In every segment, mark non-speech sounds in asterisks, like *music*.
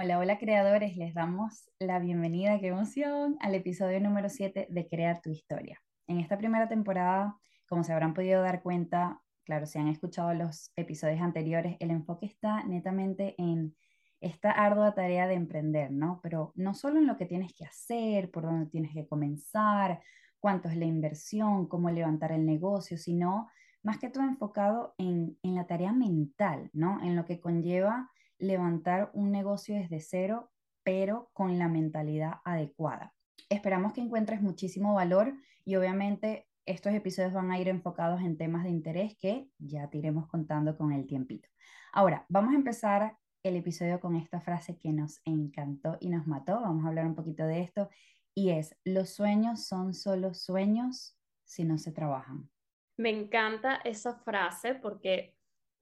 Hola, hola creadores, les damos la bienvenida, qué emoción, al episodio número 7 de Crear tu historia. En esta primera temporada, como se habrán podido dar cuenta, claro, si han escuchado los episodios anteriores, el enfoque está netamente en esta ardua tarea de emprender, ¿no? Pero no solo en lo que tienes que hacer, por dónde tienes que comenzar, cuánto es la inversión, cómo levantar el negocio, sino más que todo enfocado en, en la tarea mental, ¿no? En lo que conlleva levantar un negocio desde cero, pero con la mentalidad adecuada. Esperamos que encuentres muchísimo valor y obviamente estos episodios van a ir enfocados en temas de interés que ya te iremos contando con el tiempito. Ahora, vamos a empezar el episodio con esta frase que nos encantó y nos mató. Vamos a hablar un poquito de esto y es, los sueños son solo sueños si no se trabajan. Me encanta esa frase porque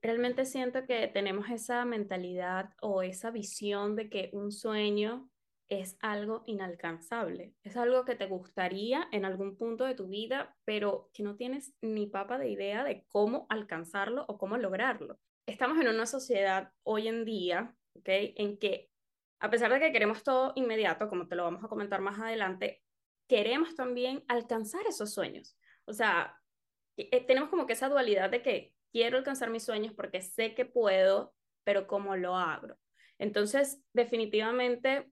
realmente siento que tenemos esa mentalidad o esa visión de que un sueño es algo inalcanzable, es algo que te gustaría en algún punto de tu vida, pero que no tienes ni papa de idea de cómo alcanzarlo o cómo lograrlo. Estamos en una sociedad hoy en día, ¿ok? En que a pesar de que queremos todo inmediato, como te lo vamos a comentar más adelante, queremos también alcanzar esos sueños. O sea, eh, tenemos como que esa dualidad de que quiero alcanzar mis sueños porque sé que puedo, pero ¿cómo lo hago? Entonces, definitivamente,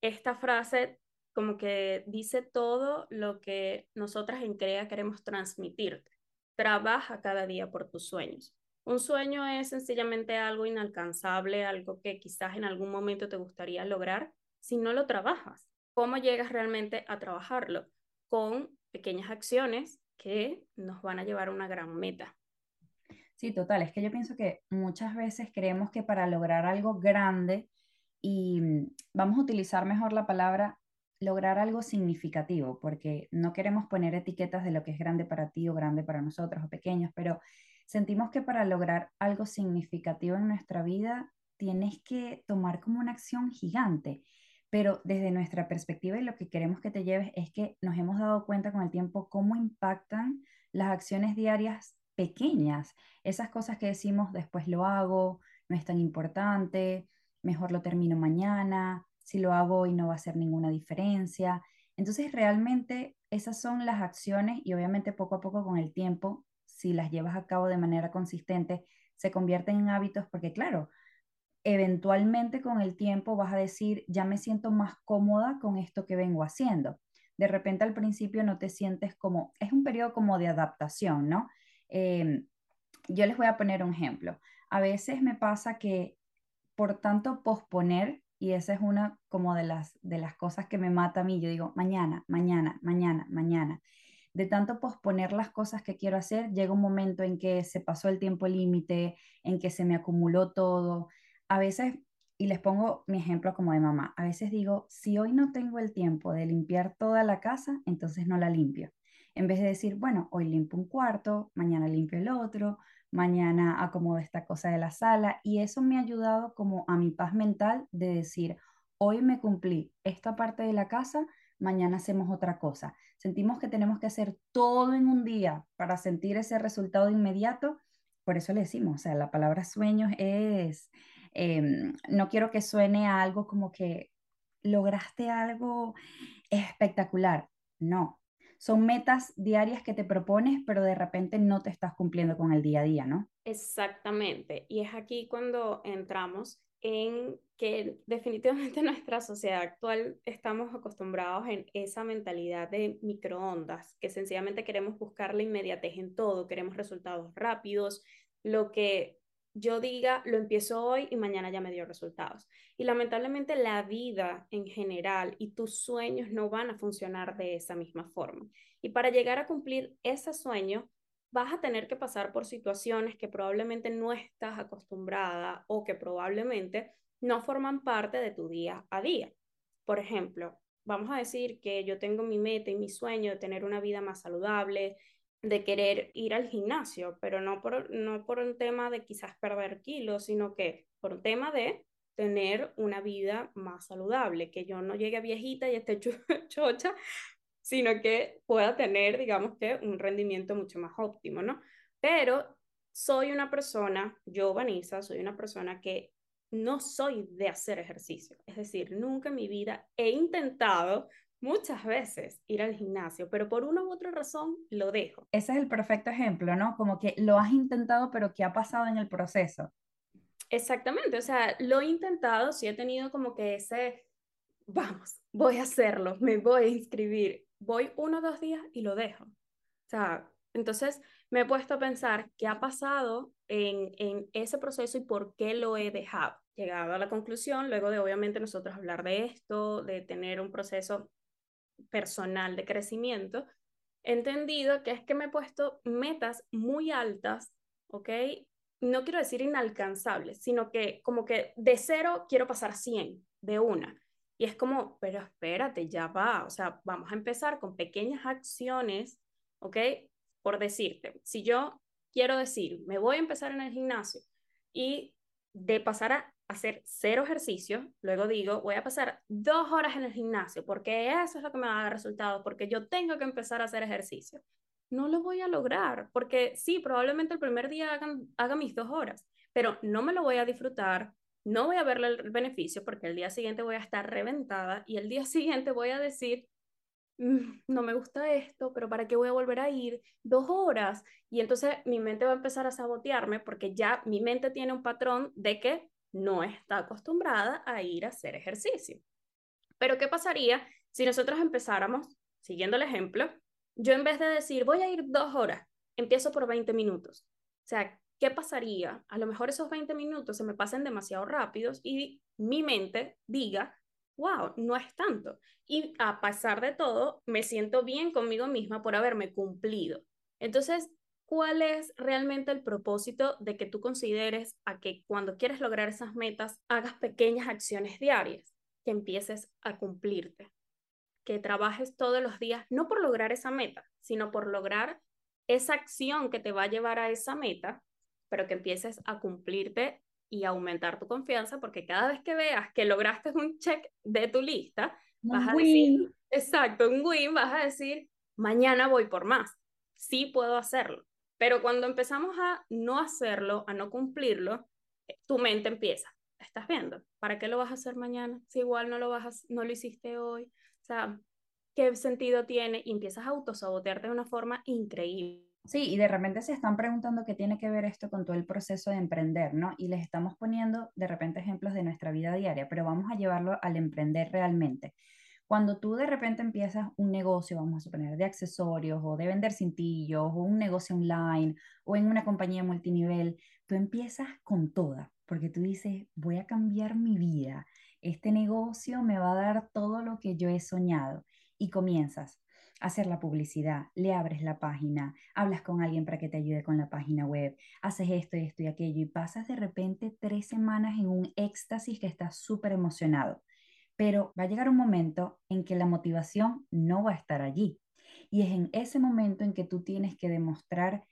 esta frase como que dice todo lo que nosotras en CREA queremos transmitirte. Trabaja cada día por tus sueños. Un sueño es sencillamente algo inalcanzable, algo que quizás en algún momento te gustaría lograr si no lo trabajas. ¿Cómo llegas realmente a trabajarlo? Con pequeñas acciones que nos van a llevar a una gran meta. Sí, total. Es que yo pienso que muchas veces creemos que para lograr algo grande, y mm, vamos a utilizar mejor la palabra lograr algo significativo, porque no queremos poner etiquetas de lo que es grande para ti o grande para nosotros o pequeños, pero sentimos que para lograr algo significativo en nuestra vida tienes que tomar como una acción gigante. Pero desde nuestra perspectiva y lo que queremos que te lleves es que nos hemos dado cuenta con el tiempo cómo impactan las acciones diarias pequeñas, esas cosas que decimos después lo hago, no es tan importante, mejor lo termino mañana, si lo hago hoy no va a hacer ninguna diferencia. Entonces realmente esas son las acciones y obviamente poco a poco con el tiempo, si las llevas a cabo de manera consistente, se convierten en hábitos porque claro, eventualmente con el tiempo vas a decir, ya me siento más cómoda con esto que vengo haciendo. De repente al principio no te sientes como, es un periodo como de adaptación, ¿no? Em, yo les voy a poner un ejemplo. A veces me pasa que por tanto posponer, y esa es una como de las, de las cosas que me mata a mí, yo digo, mañana, mañana, mañana, mañana. De tanto posponer las cosas que quiero hacer, llega un momento en que se pasó el tiempo límite, en que se me acumuló todo. A veces, y les pongo mi ejemplo como de mamá, a veces digo, si hoy no tengo el tiempo de limpiar toda la casa, entonces no la limpio en vez de decir, bueno, hoy limpio un cuarto, mañana limpio el otro, mañana acomodo esta cosa de la sala y eso me ha ayudado como a mi paz mental de decir, hoy me cumplí esta parte de la casa, mañana hacemos otra cosa. Sentimos que tenemos que hacer todo en un día para sentir ese resultado inmediato, por eso le decimos, o sea, la palabra sueños es, em, no quiero que suene a algo como que lograste algo espectacular, no, son metas diarias que te propones, pero de repente no te estás cumpliendo con el día a día, ¿no? Exactamente. Y es aquí cuando entramos en que definitivamente en *laughs* nuestra sociedad actual estamos acostumbrados en esa mentalidad de microondas, que sencillamente queremos buscar la inmediatez en todo, queremos resultados rápidos, lo que yo diga, lo empiezo hoy y mañana ya me dio resultados. Y lamentablemente la vida en general y tus sueños no van a funcionar de esa misma forma. Y para llegar a cumplir ese sueño, vas a tener que pasar por situaciones que probablemente no estás acostumbrada o que probablemente no forman parte de tu día a día. Por ejemplo, vamos a decir que yo tengo mi meta y mi sueño de tener una vida más saludable, de querer ir al gimnasio, pero no por, no por un tema de quizás perder kilos, sino que por un tema de tener una vida más saludable, que yo no llegue a viejita y esté *laughs* chocha, sino que pueda tener, digamos que, un rendimiento mucho más óptimo, ¿no? Pero soy una persona, yo, Vanessa, soy una persona que no soy de hacer ejercicio. Es decir, nunca en mi vida he intentado muchas veces ir al gimnasio, pero por una u otra razón lo dejo. Ese es el perfecto ejemplo, ¿no? Como que lo has intentado, pero ¿qué ha pasado en el proceso? Exactamente, o sea, lo he intentado, sí he tenido como que ese, vamos, voy a hacerlo, me voy a inscribir, voy uno o dos días y lo dejo. O sea, entonces me he puesto a pensar qué ha pasado en, en ese proceso y por qué lo he dejado. Llegado a la conclusión, luego de obviamente nosotros hablar de esto, de tener un proceso personal de crecimiento, entendido que es que me he puesto metas muy altas, ¿ok? No quiero decir inalcanzables, sino que como que de cero quiero pasar a 100 de una. Y es como, pero espérate, ya va, o sea, vamos a empezar con pequeñas acciones, ¿ok? Por decirte, si yo quiero decir, me voy a empezar en el gimnasio y de pasar a hacer cero ejercicio, luego digo, voy a pasar dos horas en el gimnasio porque eso es lo que me va a dar resultados, porque yo tengo que empezar a hacer ejercicio. No lo voy a lograr, porque sí, probablemente el primer día hagan, haga mis dos horas, pero no me lo voy a disfrutar, no voy a verle el beneficio porque el día siguiente voy a estar reventada y el día *laughs* siguiente voy a decir, mm, no me gusta esto, pero ¿para qué voy a volver a ir dos horas? Y entonces mi mente va a empezar a sabotearme porque ya mi mente tiene un patrón de que no está acostumbrada a ir a hacer ejercicio. Pero ¿qué pasaría si nosotros empezáramos, siguiendo el ejemplo, yo en vez de decir voy a ir dos horas, empiezo por 20 minutos? O sea, ¿qué pasaría? A lo mejor esos 20 minutos se me pasen demasiado rápidos y mi mente diga, wow, no es tanto. Y a pesar de todo, me siento bien conmigo misma por haberme cumplido. Entonces, ¿cuál es realmente el propósito de que tú consideres a que cuando quieres lograr esas metas hagas pequeñas acciones diarias, que empieces a cumplirte, que trabajes todos los días, no por lograr esa meta, sino por lograr esa acción que te va a llevar a esa meta, pero que empieces a cumplirte y aumentar tu confianza, porque cada vez que veas que lograste un check de tu lista, vas a decir, exacto, un win, vas a decir, mañana voy por más, sí puedo hacerlo. Pero cuando empezamos a no hacerlo, a no cumplirlo, eh, tu mente empieza. ¿Estás viendo? ¿Para qué lo vas a hacer mañana? Si igual no lo, vas a, no lo hiciste hoy. O sea, ¿qué sentido tiene? Y empiezas a autosabotearte de una forma increíble. Sí, y de repente se están preguntando qué tiene que ver esto con todo el proceso de emprender, ¿no? Y les estamos poniendo de repente ejemplos de nuestra vida diaria, pero vamos a llevarlo al emprender realmente. Cuando tú de repente empiezas un negocio, vamos a suponer, de accesorios o de vender cintillos o un negocio online o en una compañía multinivel, tú empiezas con toda, porque tú dices, voy a cambiar mi vida, este negocio me va a dar todo lo que yo he soñado y comienzas hacer la publicidad, le abres la página, hablas con alguien para que te ayude con la página web, haces esto y esto y aquello y pasas de repente tres semanas en un éxtasis que estás súper emocionado pero va a llegar un momento en que la motivación no va a estar allí. Y es en ese momento en que tú tienes que demostrar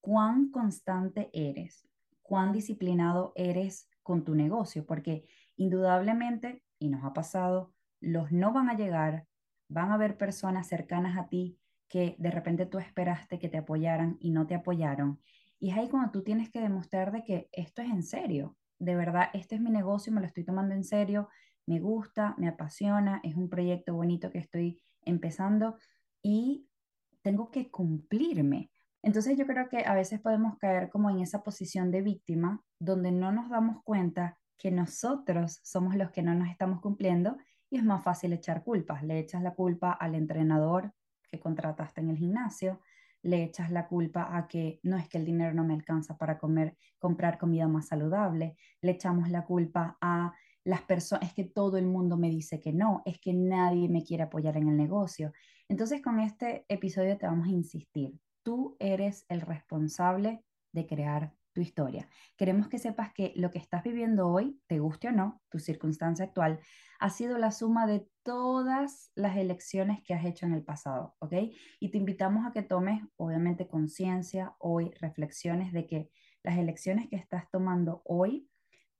cuán constante eres, cuán disciplinado eres con tu negocio, porque indudablemente, y nos ha pasado, los no van a llegar, van a haber personas cercanas a ti que de repente tú esperaste que te apoyaran y no te apoyaron. Y es ahí cuando tú tienes que demostrar de que esto es en serio, de verdad, este es mi negocio, me lo estoy tomando en serio, me gusta, me apasiona, es un proyecto bonito que estoy empezando y tengo que cumplirme. Entonces yo creo que a veces podemos caer como en esa posición de víctima donde no nos damos cuenta que nosotros somos los que no nos estamos cumpliendo y es más fácil echar culpas. Le echas la culpa al entrenador que contrataste en el gimnasio, le echas la culpa a que no es que el dinero no me alcanza para comer, comprar comida más saludable, le echamos la culpa a las personas, es que todo el mundo me dice que no, es que nadie me quiere apoyar en el negocio. Entonces con este episodio te vamos a insistir, tú eres el responsable de crear tu historia. Queremos que sepas que lo que estás viviendo hoy, te guste o no, tu circunstancia actual, ha sido la suma de todas las elecciones que has hecho en el pasado, ¿ok? Y te invitamos a que tomes, obviamente, conciencia hoy, reflexiones de que las elecciones que estás tomando hoy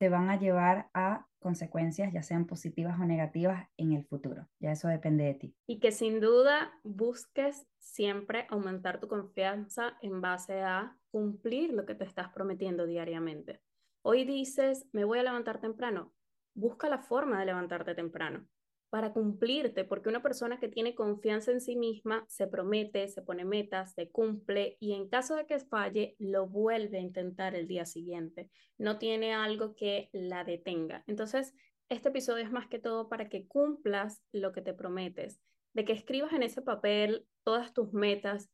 te van a llevar a consecuencias, ya sean positivas o negativas, en el futuro. Ya eso depende de ti. Y que sin duda busques siempre aumentar tu confianza en base a cumplir lo que te estás prometiendo diariamente. Hoy dices, me voy a levantar temprano. Busca la forma de levantarte temprano para cumplirte, porque una persona que tiene confianza en sí misma se promete, se pone metas, se cumple y en caso de que falle, lo vuelve a intentar el día siguiente. No tiene algo que la detenga. Entonces, este episodio es más que todo para que cumplas lo que te prometes, de que escribas en ese papel todas tus metas,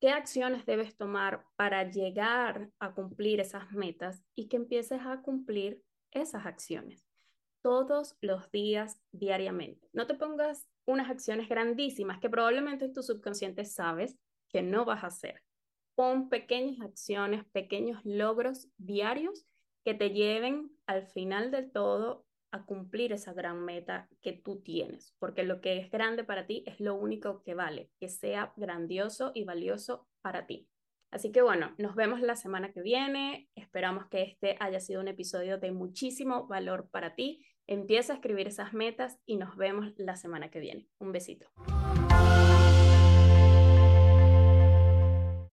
qué acciones debes tomar para llegar a cumplir esas metas y que empieces a cumplir esas acciones todos los días, diariamente. No te pongas unas acciones grandísimas que probablemente tu subconsciente sabes que no vas a hacer. Pon pequeñas acciones, pequeños logros diarios que te lleven al final del todo a cumplir esa gran meta que tú tienes, porque lo que es grande para ti es lo único que vale, que sea grandioso y valioso para ti. Así que bueno, nos vemos la semana que viene. Esperamos que este haya sido un episodio de muchísimo valor para ti. Empieza a escribir esas metas y nos vemos la semana que viene. Un besito.